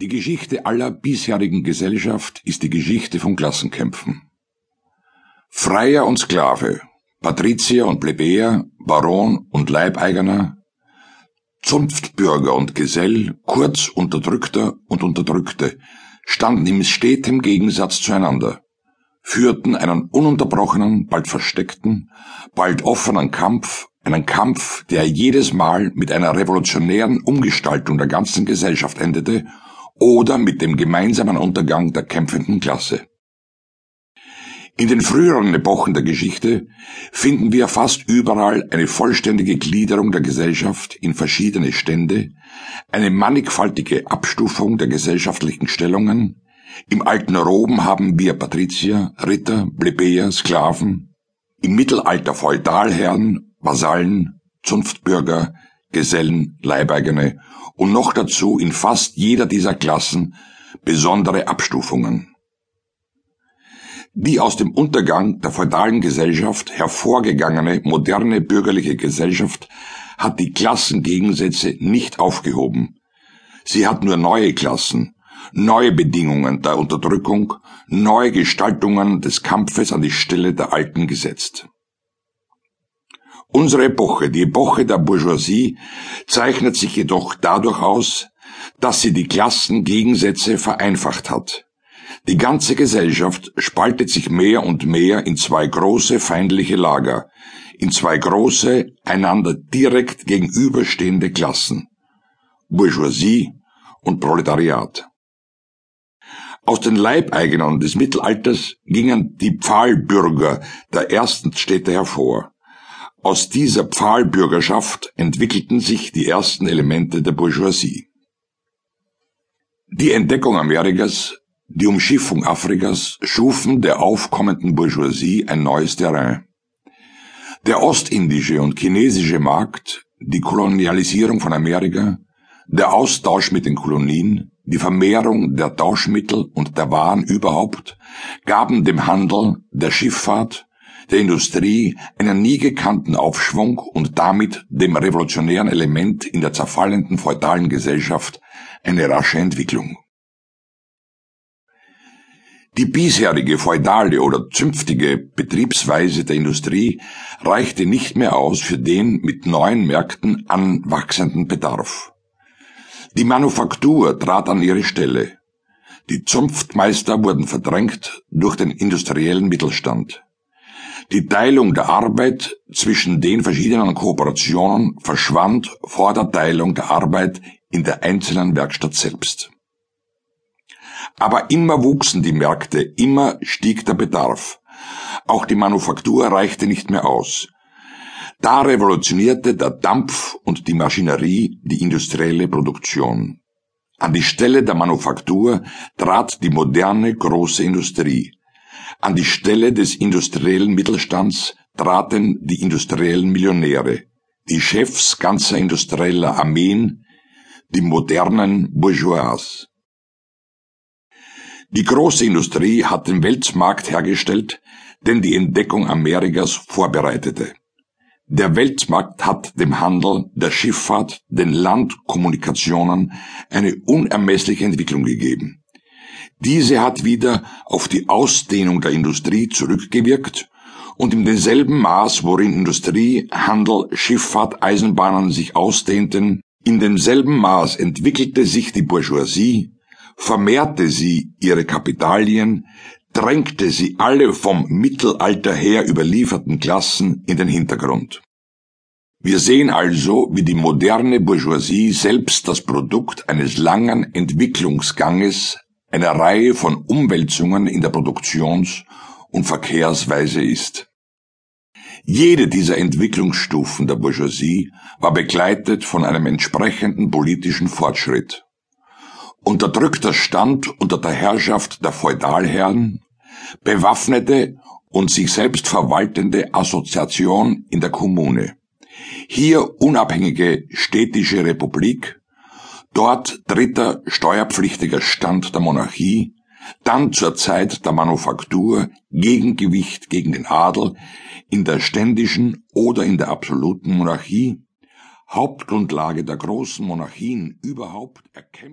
Die Geschichte aller bisherigen Gesellschaft ist die Geschichte von Klassenkämpfen. Freier und Sklave, Patrizier und Plebejer, Baron und Leibeigener, Zunftbürger und Gesell, kurz Unterdrückter und Unterdrückte, standen im stetem Gegensatz zueinander, führten einen ununterbrochenen, bald versteckten, bald offenen Kampf, einen Kampf, der jedes Mal mit einer revolutionären Umgestaltung der ganzen Gesellschaft endete oder mit dem gemeinsamen Untergang der kämpfenden Klasse. In den früheren Epochen der Geschichte finden wir fast überall eine vollständige Gliederung der Gesellschaft in verschiedene Stände, eine mannigfaltige Abstufung der gesellschaftlichen Stellungen. Im alten Rom haben wir Patrizier, Ritter, Plebejer, Sklaven, im Mittelalter Feudalherren, Vasallen, Zunftbürger, Gesellen, Leibeigene und noch dazu in fast jeder dieser Klassen besondere Abstufungen. Die aus dem Untergang der feudalen Gesellschaft hervorgegangene moderne bürgerliche Gesellschaft hat die Klassengegensätze nicht aufgehoben. Sie hat nur neue Klassen, neue Bedingungen der Unterdrückung, neue Gestaltungen des Kampfes an die Stelle der alten gesetzt. Unsere Epoche, die Epoche der Bourgeoisie, zeichnet sich jedoch dadurch aus, dass sie die Klassengegensätze vereinfacht hat. Die ganze Gesellschaft spaltet sich mehr und mehr in zwei große feindliche Lager, in zwei große, einander direkt gegenüberstehende Klassen Bourgeoisie und Proletariat. Aus den Leibeigenern des Mittelalters gingen die Pfahlbürger der ersten Städte hervor. Aus dieser Pfahlbürgerschaft entwickelten sich die ersten Elemente der Bourgeoisie. Die Entdeckung Amerikas, die Umschiffung Afrikas schufen der aufkommenden Bourgeoisie ein neues Terrain. Der ostindische und chinesische Markt, die Kolonialisierung von Amerika, der Austausch mit den Kolonien, die Vermehrung der Tauschmittel und der Waren überhaupt gaben dem Handel, der Schifffahrt, der Industrie einen nie gekannten Aufschwung und damit dem revolutionären Element in der zerfallenden feudalen Gesellschaft eine rasche Entwicklung. Die bisherige feudale oder zünftige Betriebsweise der Industrie reichte nicht mehr aus für den mit neuen Märkten anwachsenden Bedarf. Die Manufaktur trat an ihre Stelle. Die Zunftmeister wurden verdrängt durch den industriellen Mittelstand. Die Teilung der Arbeit zwischen den verschiedenen Kooperationen verschwand vor der Teilung der Arbeit in der einzelnen Werkstatt selbst. Aber immer wuchsen die Märkte, immer stieg der Bedarf. Auch die Manufaktur reichte nicht mehr aus. Da revolutionierte der Dampf und die Maschinerie die industrielle Produktion. An die Stelle der Manufaktur trat die moderne große Industrie. An die Stelle des industriellen Mittelstands traten die industriellen Millionäre, die Chefs ganzer industrieller Armeen, die modernen Bourgeois. Die große Industrie hat den Weltmarkt hergestellt, den die Entdeckung Amerikas vorbereitete. Der Weltmarkt hat dem Handel, der Schifffahrt, den Landkommunikationen eine unermessliche Entwicklung gegeben. Diese hat wieder auf die Ausdehnung der Industrie zurückgewirkt und in demselben Maß, worin Industrie, Handel, Schifffahrt, Eisenbahnen sich ausdehnten, in demselben Maß entwickelte sich die Bourgeoisie, vermehrte sie ihre Kapitalien, drängte sie alle vom Mittelalter her überlieferten Klassen in den Hintergrund. Wir sehen also, wie die moderne Bourgeoisie selbst das Produkt eines langen Entwicklungsganges einer Reihe von Umwälzungen in der Produktions- und Verkehrsweise ist. Jede dieser Entwicklungsstufen der Bourgeoisie war begleitet von einem entsprechenden politischen Fortschritt. Unterdrückter Stand unter der Herrschaft der Feudalherren, bewaffnete und sich selbst verwaltende Assoziation in der Kommune. Hier unabhängige städtische Republik, dort dritter steuerpflichtiger Stand der Monarchie, dann zur Zeit der Manufaktur Gegengewicht gegen den Adel in der ständischen oder in der absoluten Monarchie, Hauptgrundlage der großen Monarchien überhaupt erkämpft